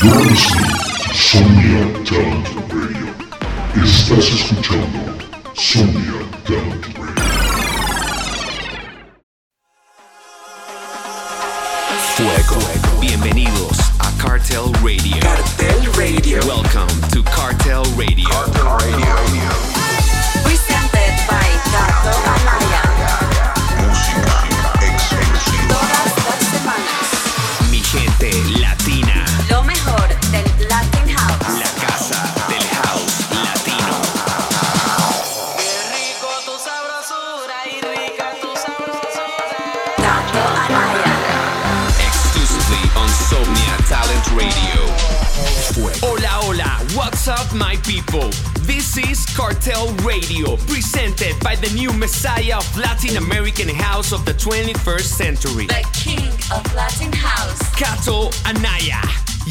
Sonia Talent Radio. Estás escuchando Sonia Talent Radio. Fuego. Bienvenidos a Cartel Radio. Cartel Radio. Welcome to Cartel Radio. Presented my people? This is Cartel Radio, presented by the new messiah of Latin American house of the 21st century. The king of Latin House. Kato Anaya.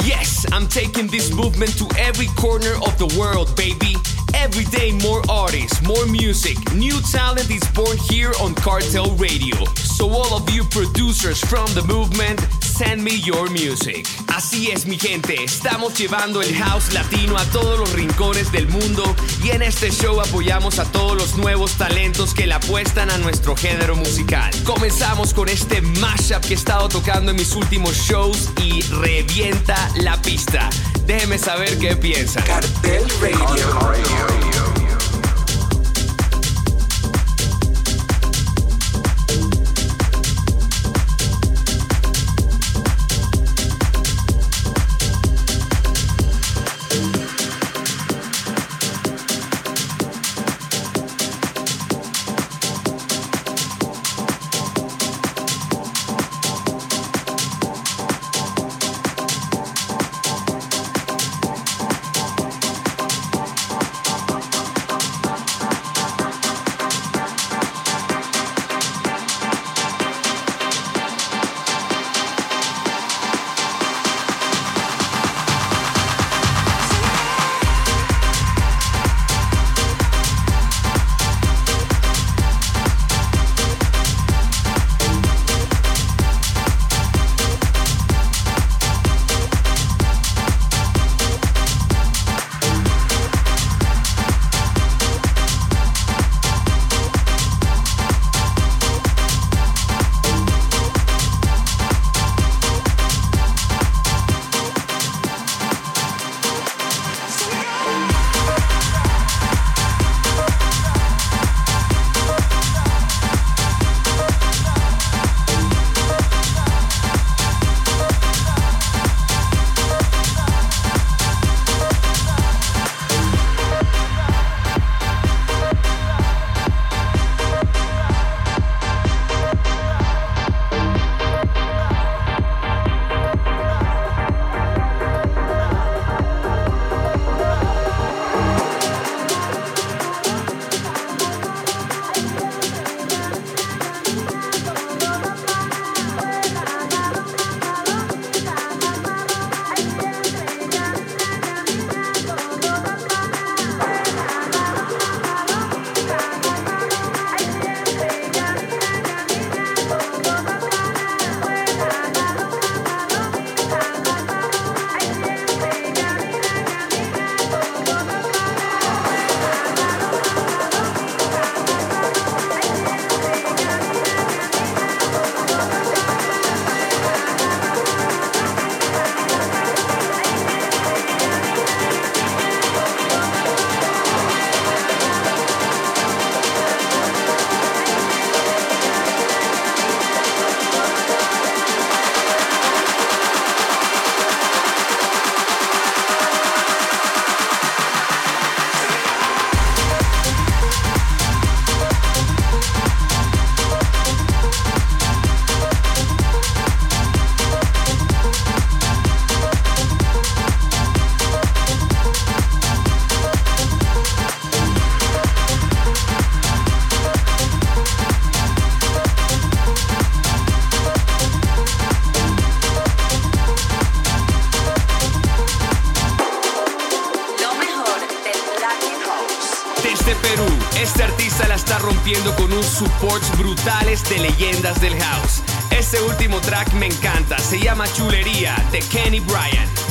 Yes, I'm taking this movement to every corner of the world, baby. Every day, more artists, more music, new talent is born here on Cartel Radio. So, all of you producers from the movement, send me your music. Así es, mi gente, estamos llevando el house latino a todos los rincones del mundo y en este show apoyamos a todos los nuevos talentos que le apuestan a nuestro género musical. Comenzamos con este mashup que he estado tocando en mis últimos shows y revienta la pista. Déjeme saber qué piensan. Cartel Radio. De leyendas del house. Este último track me encanta, se llama Chulería de Kenny Bryan.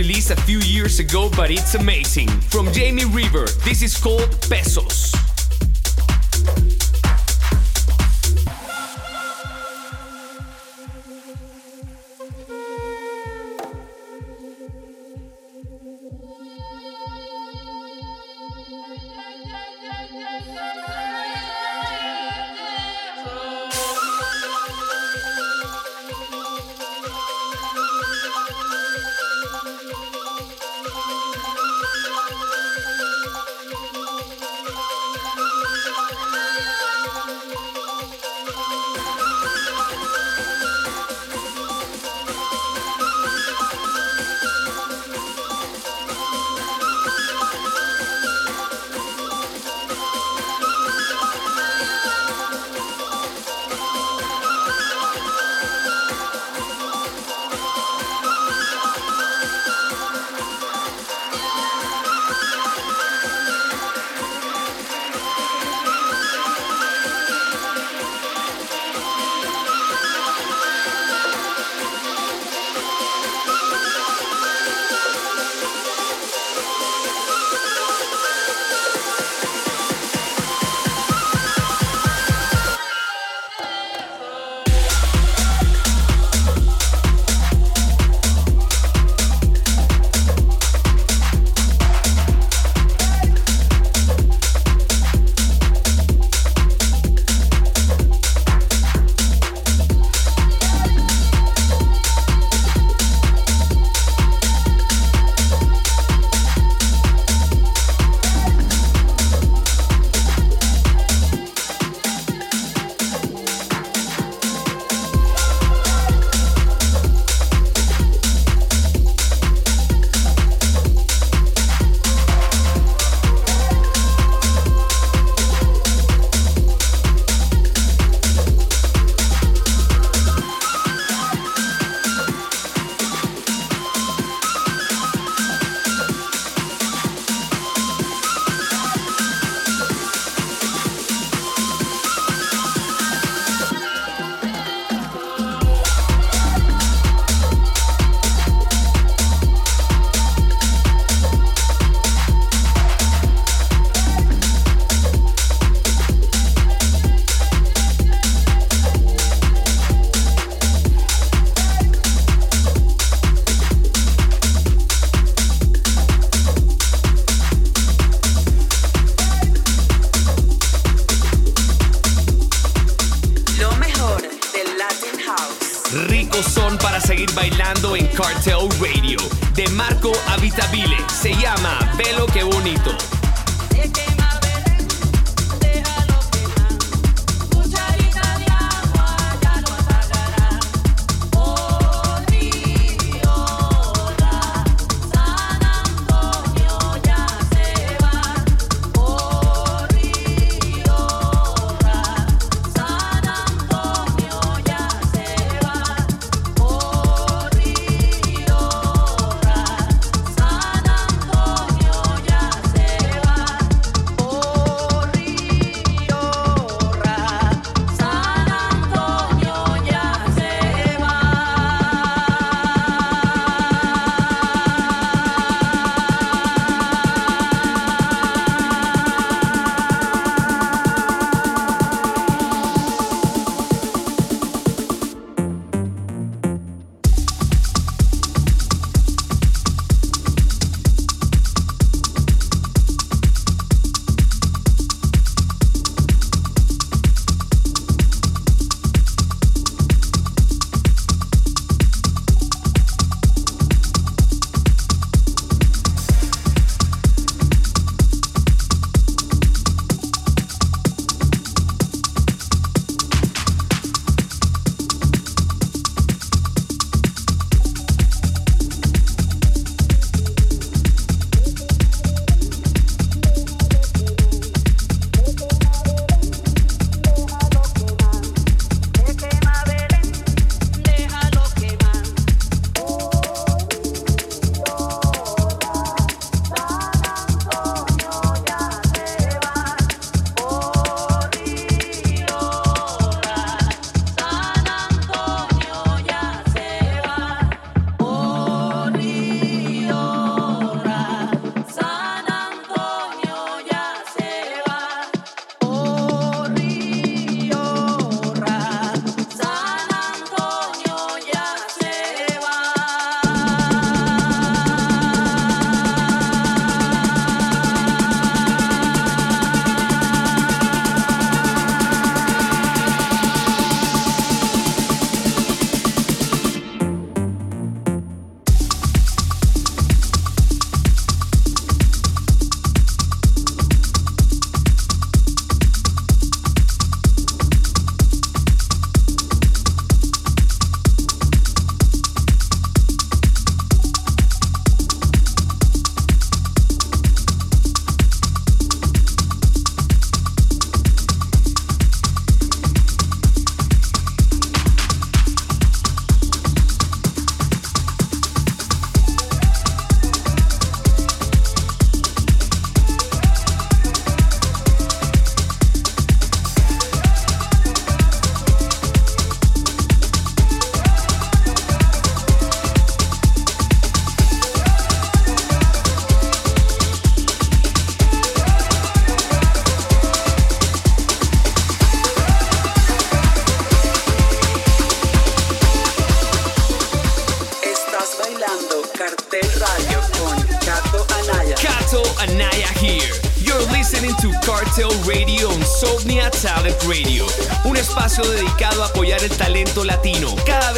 Released a few years ago, but it's amazing. From Jamie River, this is called Pesos.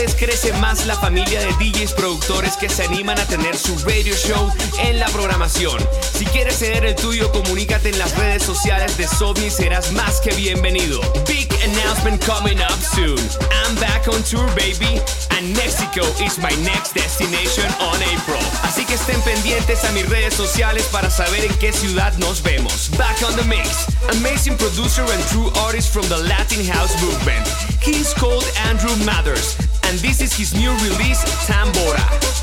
Vez crece más la familia de DJs productores que se animan a tener su radio show en la programación. Si quieres ceder el tuyo, comunícate en las redes sociales de Somnia y serás más que bienvenido. Big announcement coming up soon. I'm back on tour, baby, and Mexico is my next destination on April. Así que estén pendientes a mis redes sociales para saber en qué ciudad nos vemos. Back on the mix. Amazing producer and true artist from the Latin House movement. He's called Andrew Mathers, and this is his new release, Tambora.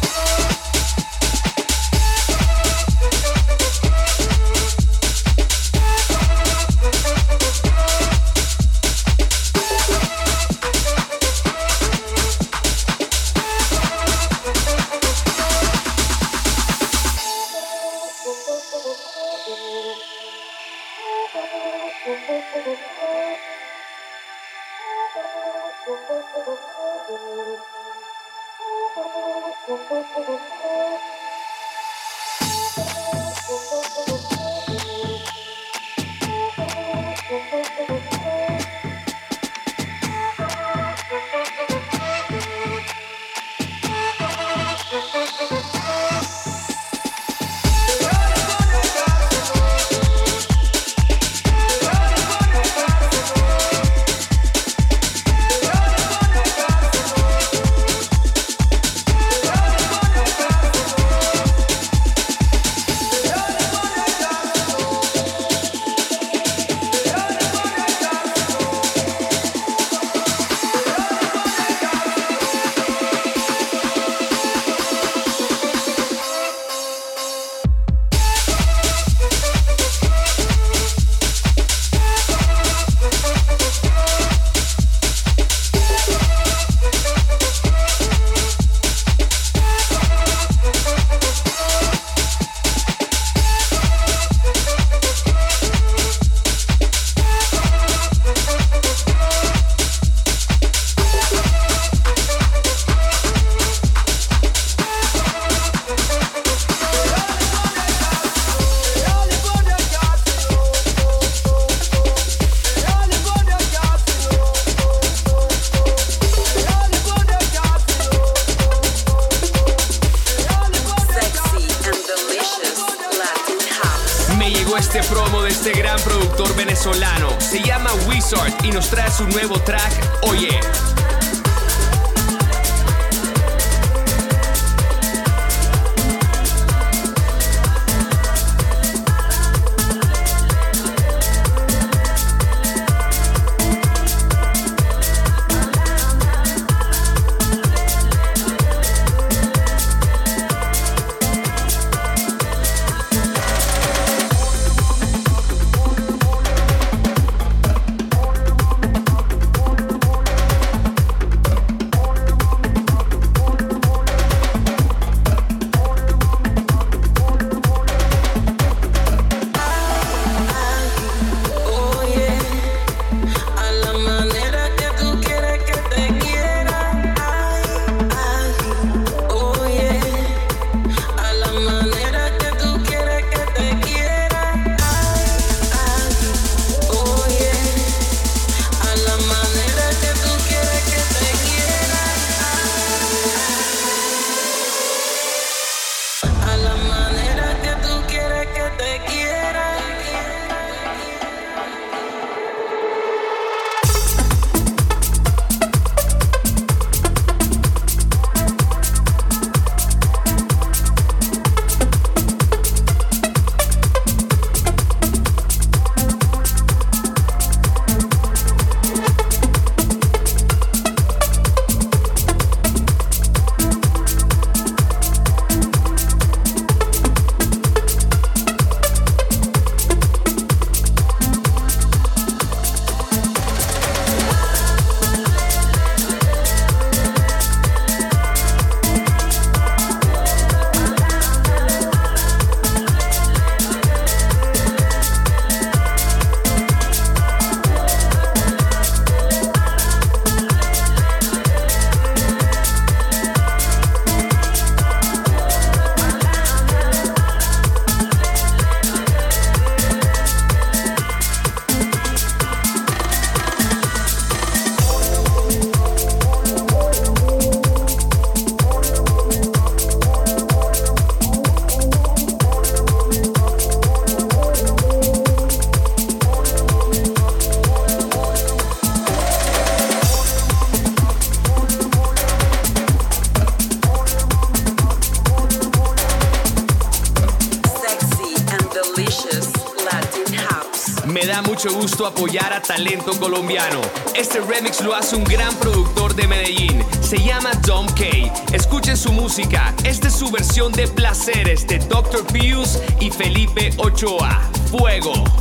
Apoyar a talento colombiano. Este remix lo hace un gran productor de Medellín. Se llama Dom K. Escuchen su música. Esta es su versión de Placeres de Dr. Pius y Felipe Ochoa. Fuego.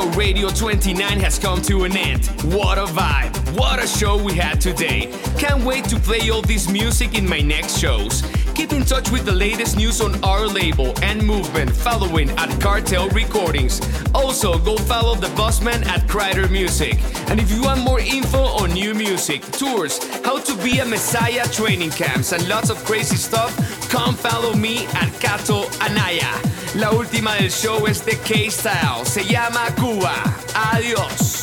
Radio 29 has come to an end. What a vibe! What a show we had today. Can't wait to play all this music in my next shows. Keep in touch with the latest news on our label and movement following at Cartel Recordings. Also, go follow the bossman at Crider Music. And if you want more info on new music, tours, how to be a Messiah training camps, and lots of crazy stuff, come follow me at Kato Anaya. La última del show es de K-Style. Se llama Cuba. Adiós.